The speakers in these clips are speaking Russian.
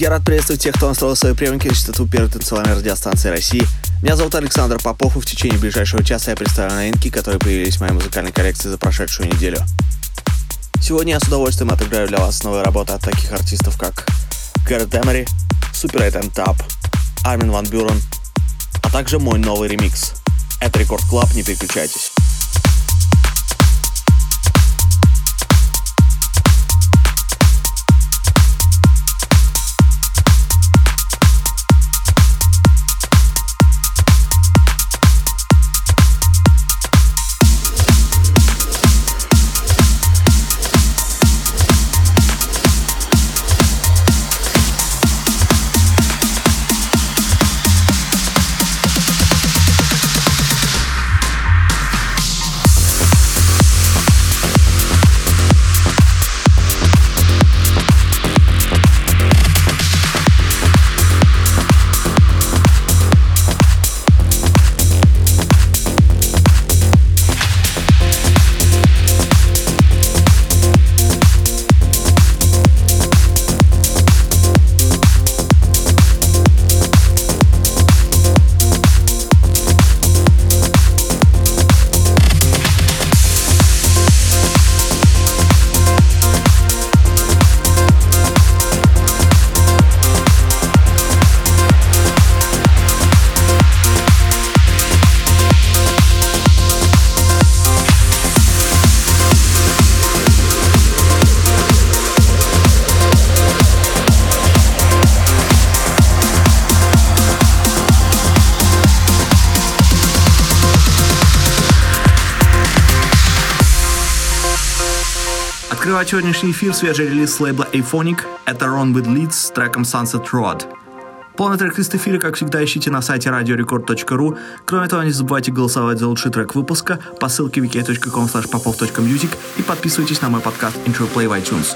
Я рад приветствовать тех, кто настроил свои приемники на частоту первой танцевальной радиостанции России. Меня зовут Александр Попов, и в течение ближайшего часа я представлю новинки, которые появились в моей музыкальной коллекции за прошедшую неделю. Сегодня я с удовольствием отыграю для вас новые работы от таких артистов, как Gareth Emery, Super8 and Tab, Армин Ван Бюрен, а также мой новый ремикс. Это Record Club, не переключайтесь. Открывает сегодняшний эфир свежий релиз лейбла Aphonic. Это Ron with Leads с треком Sunset Road. Полный трек из эфира, как всегда, ищите на сайте radiorecord.ru. Кроме того, не забывайте голосовать за лучший трек выпуска по ссылке wiki.com popov.music и подписывайтесь на мой подкаст Intro Play в iTunes.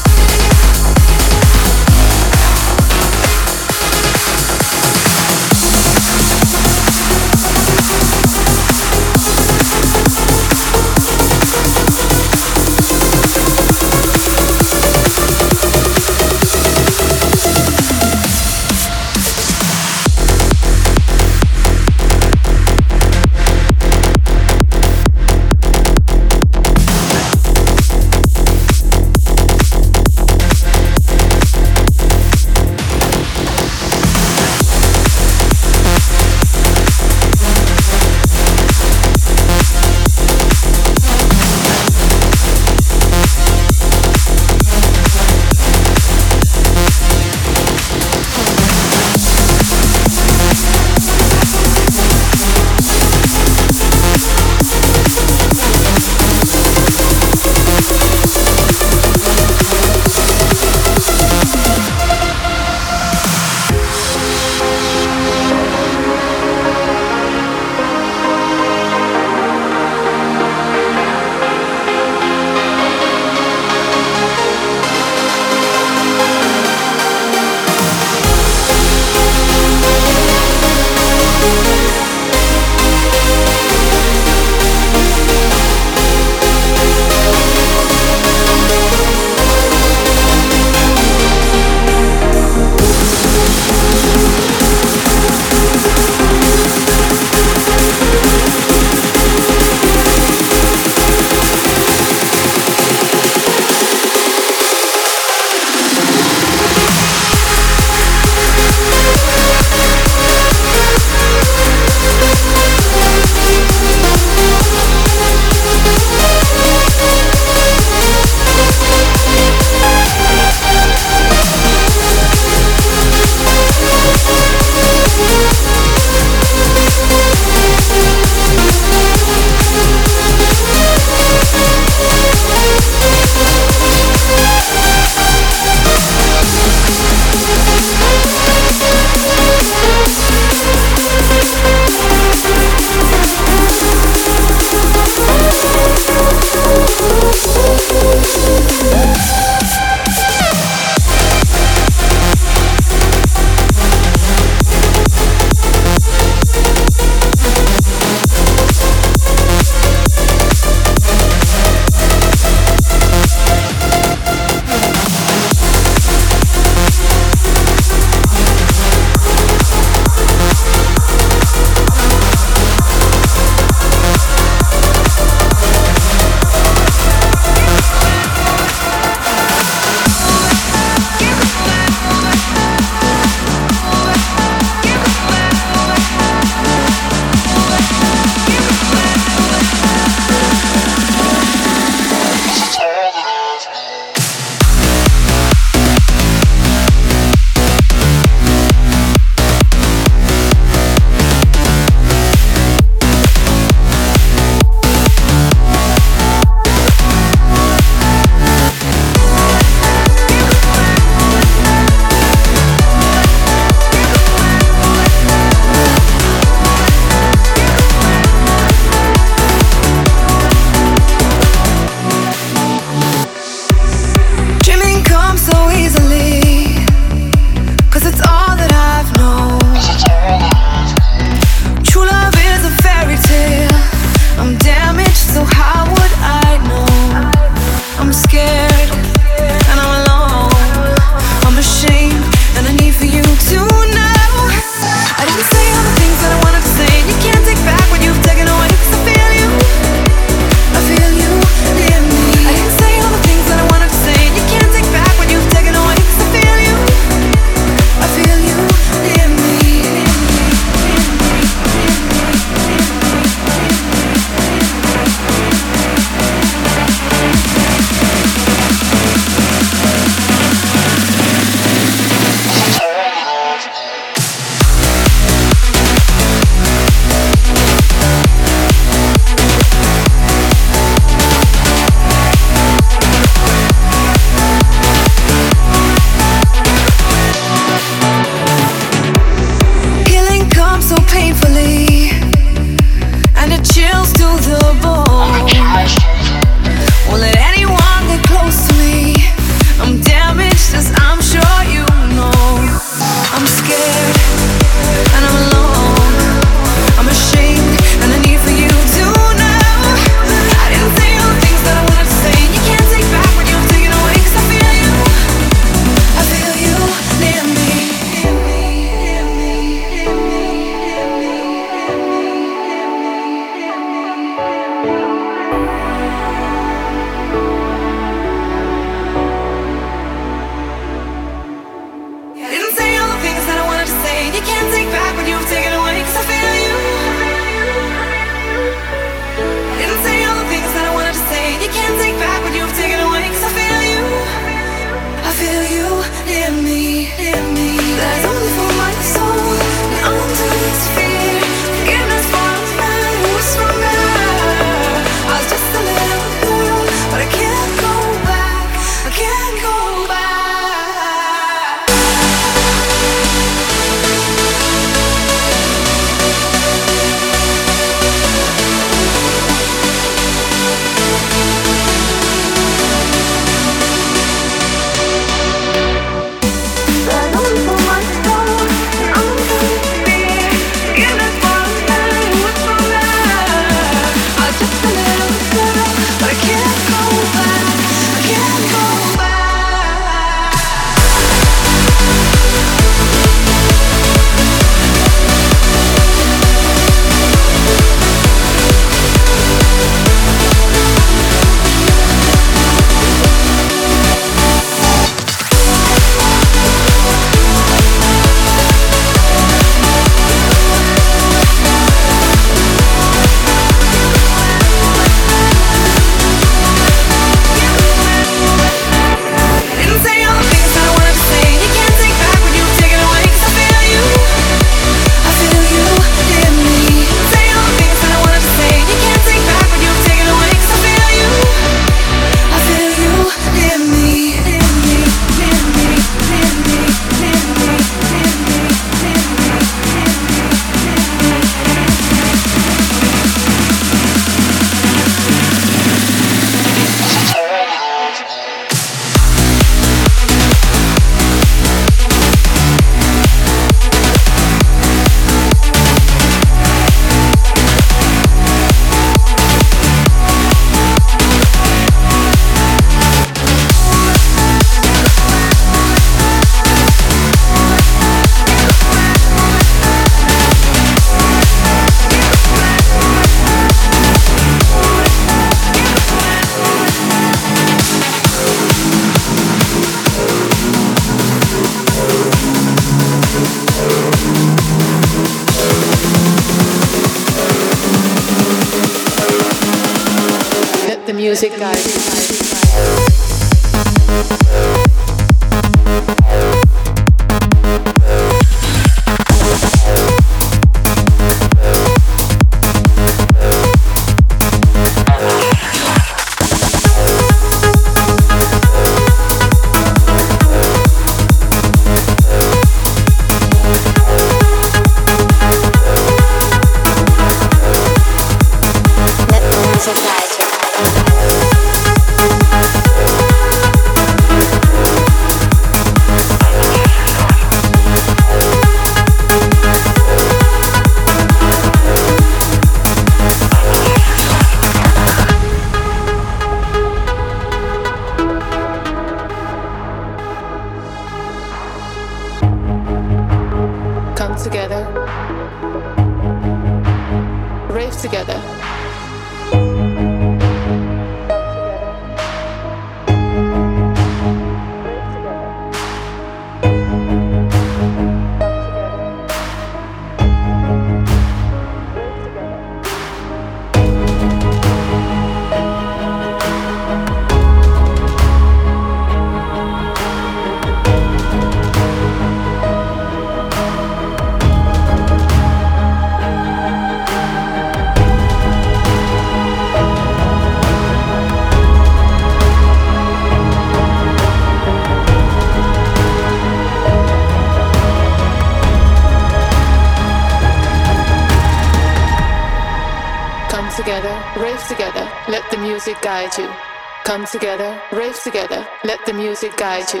Together, rave together, let the music guide you.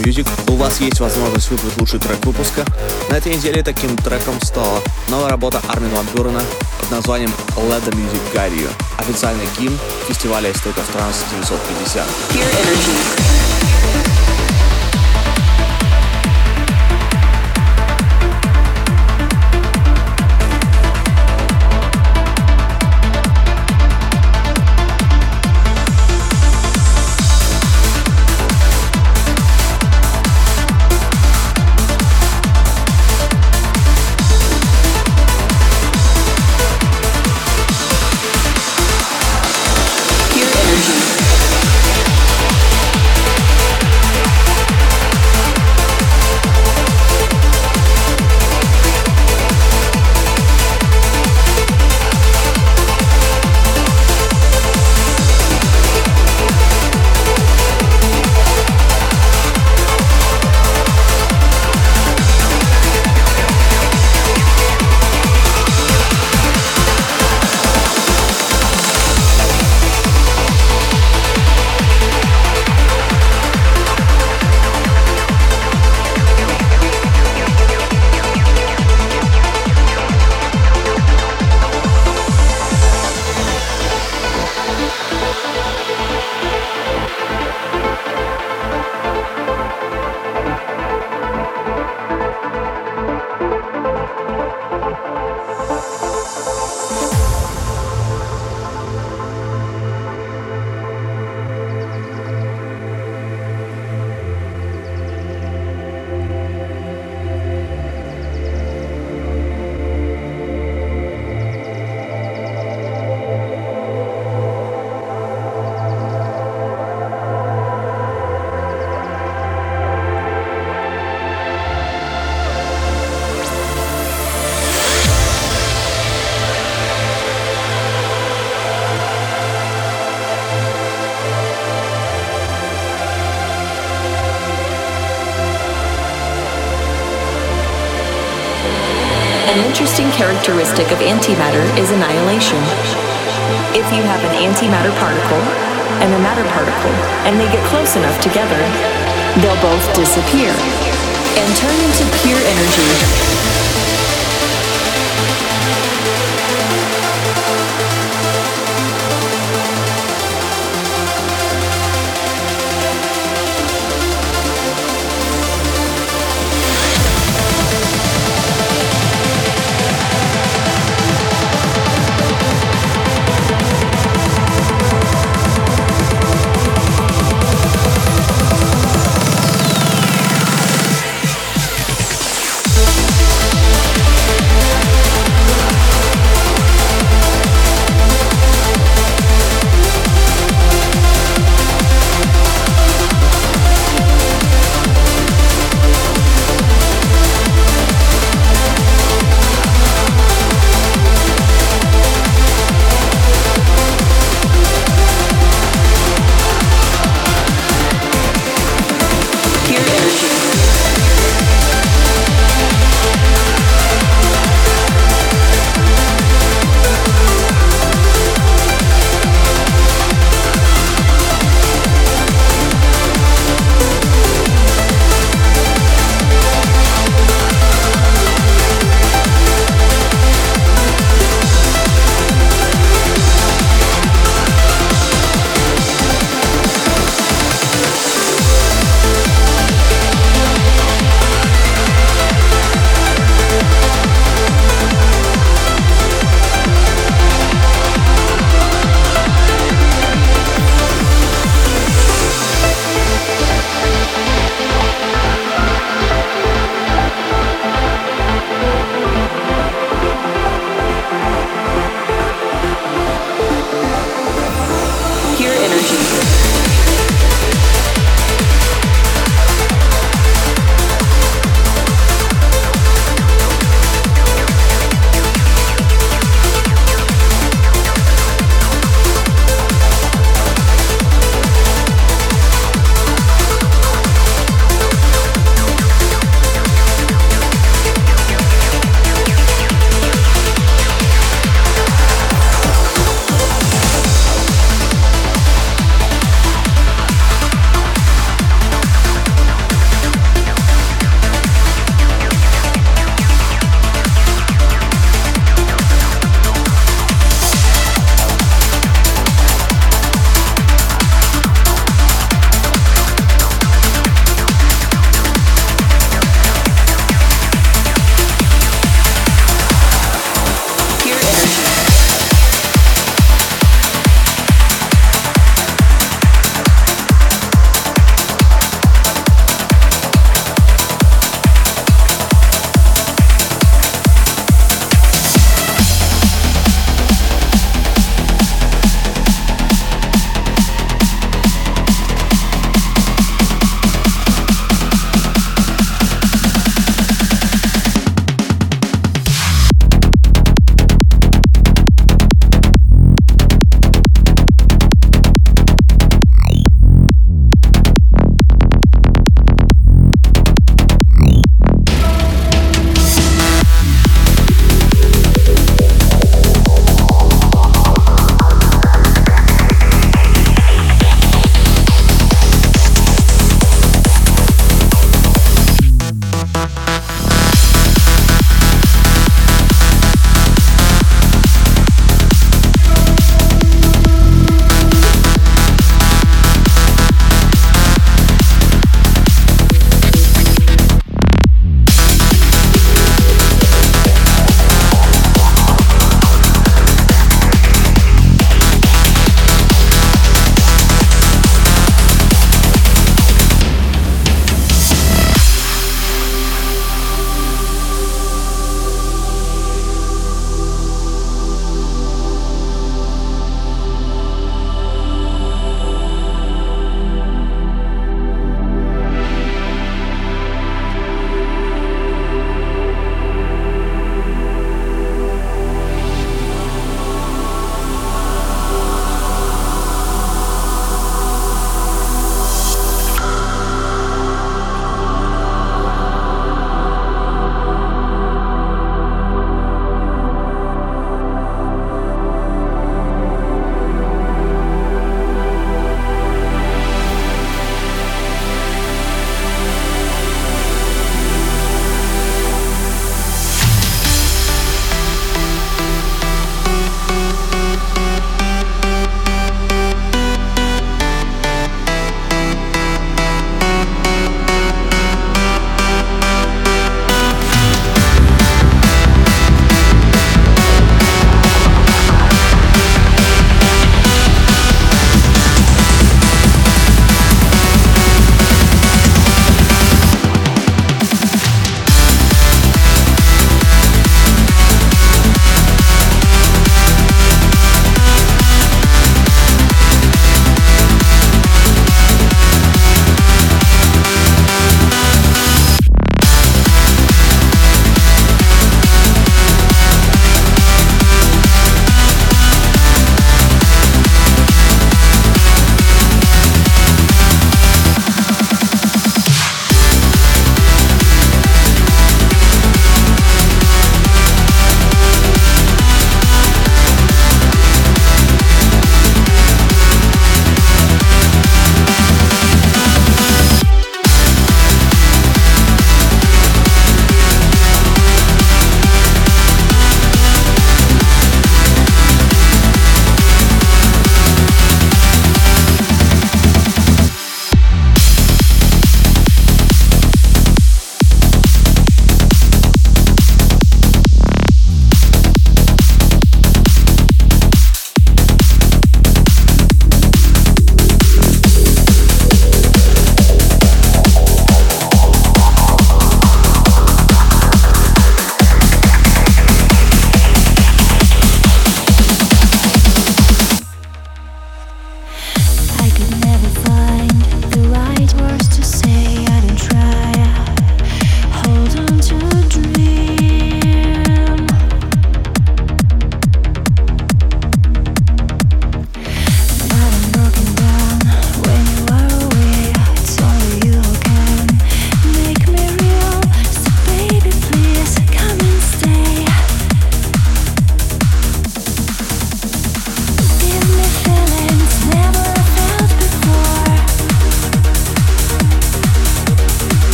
popov.music у вас есть возможность выбрать лучший трек выпуска. На этой неделе таким треком стала новая работа Армин Ван Бюрена под названием Let the Music Guide You, официальный гимн фестиваля State of Trance 950. Interesting characteristic of antimatter is annihilation. If you have an antimatter particle and a matter particle, and they get close enough together, they'll both disappear and turn into pure energy.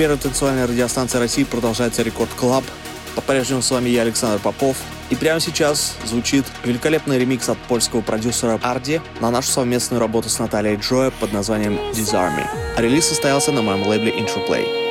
Первой танцевальной радиостанции России продолжается Record Club. По-прежнему с вами я, Александр Попов. И прямо сейчас звучит великолепный ремикс от польского продюсера Арди на нашу совместную работу с Натали Джоя под названием Disarm Me. Релиз состоялся на моем лейбле Interplay.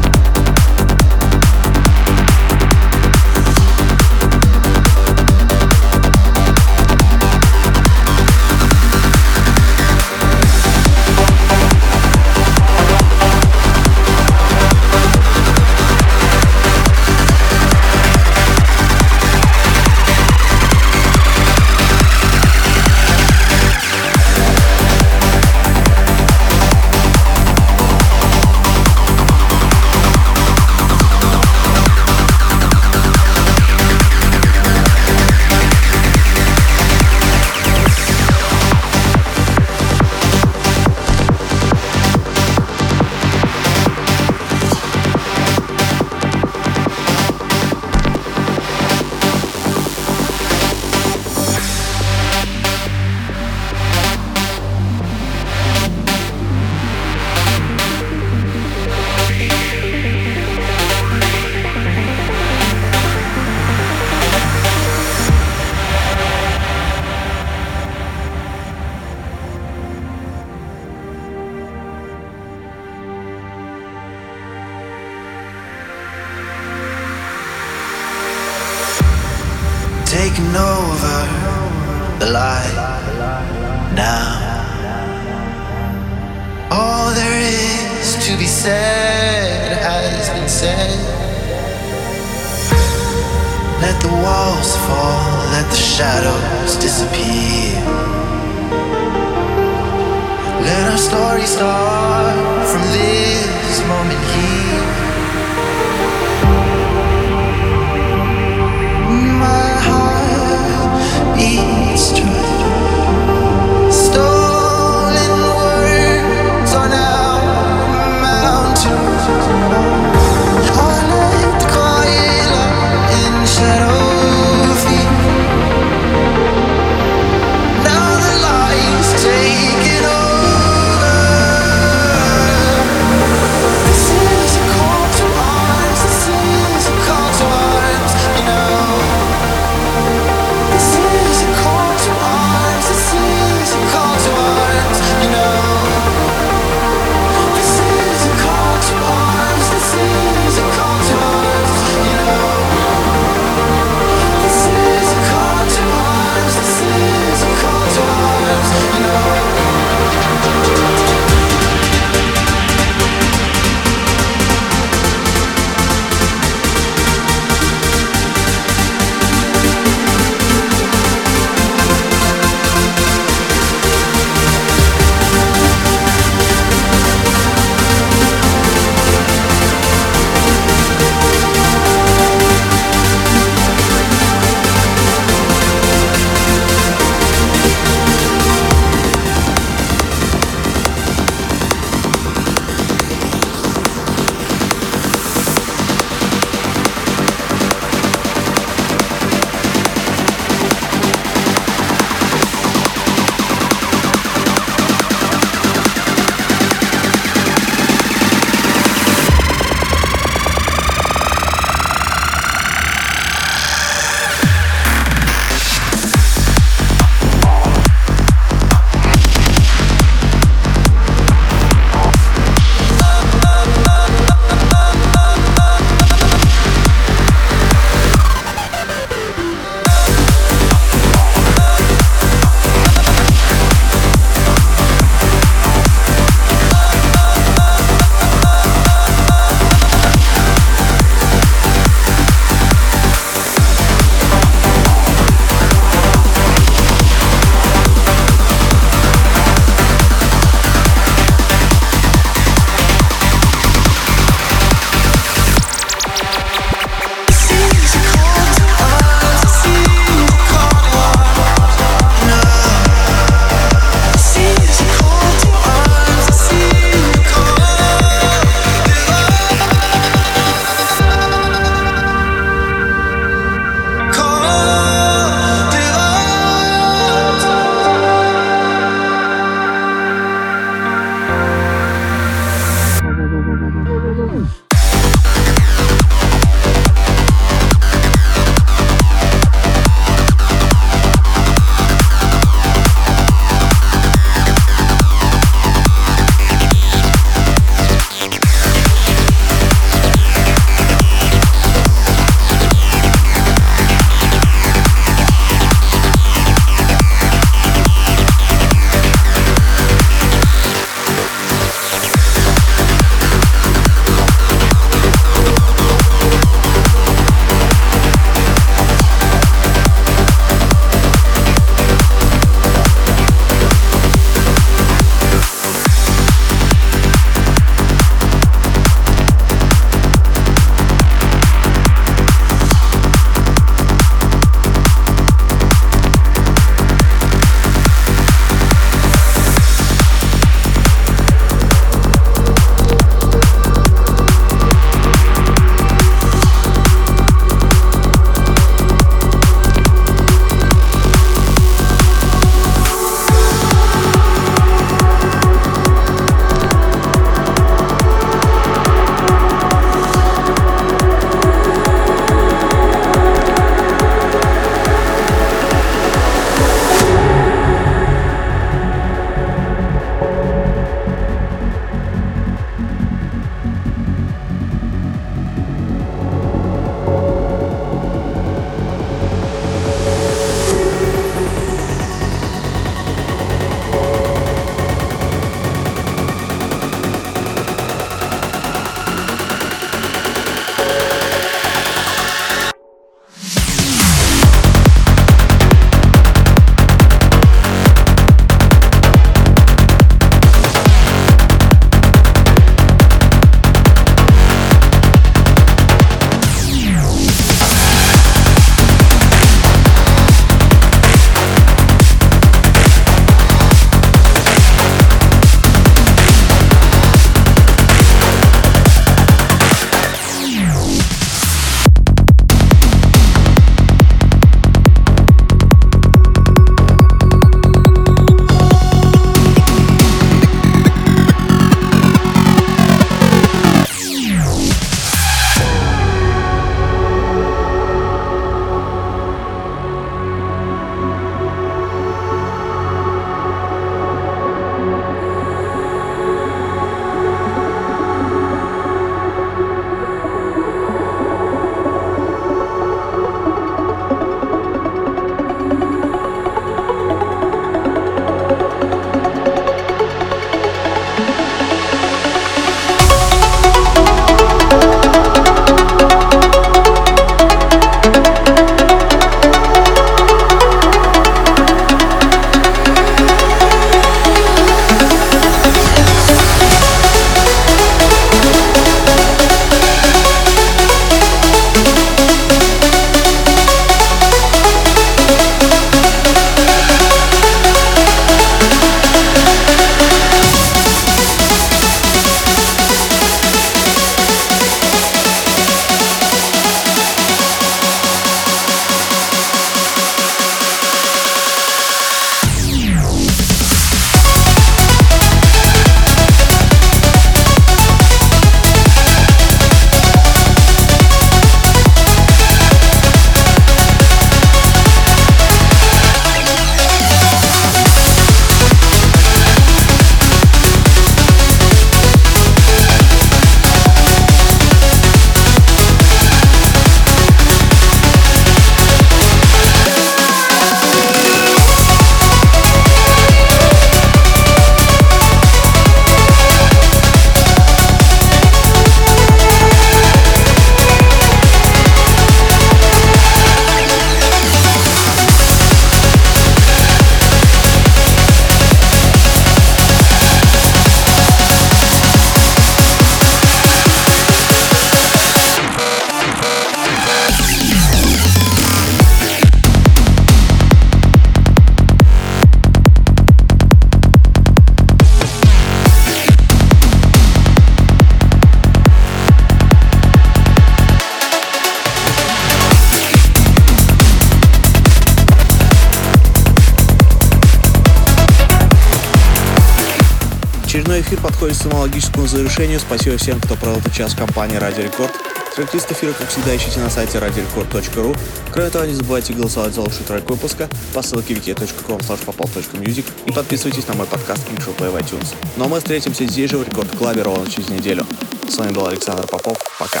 Завершению. Спасибо всем, кто провел этот час в компании Радио Рекорд. Трек-лист эфира, как всегда, ищите на сайте radiorecord.ru. Кроме того, не забывайте голосовать за лучший трек выпуска по ссылке wiki.com popol.music и подписывайтесь на мой подкаст Show Play в iTunes. Ну а мы встретимся здесь же в Рекорд Клабе ровно через неделю. С вами был Александр Попов. Пока.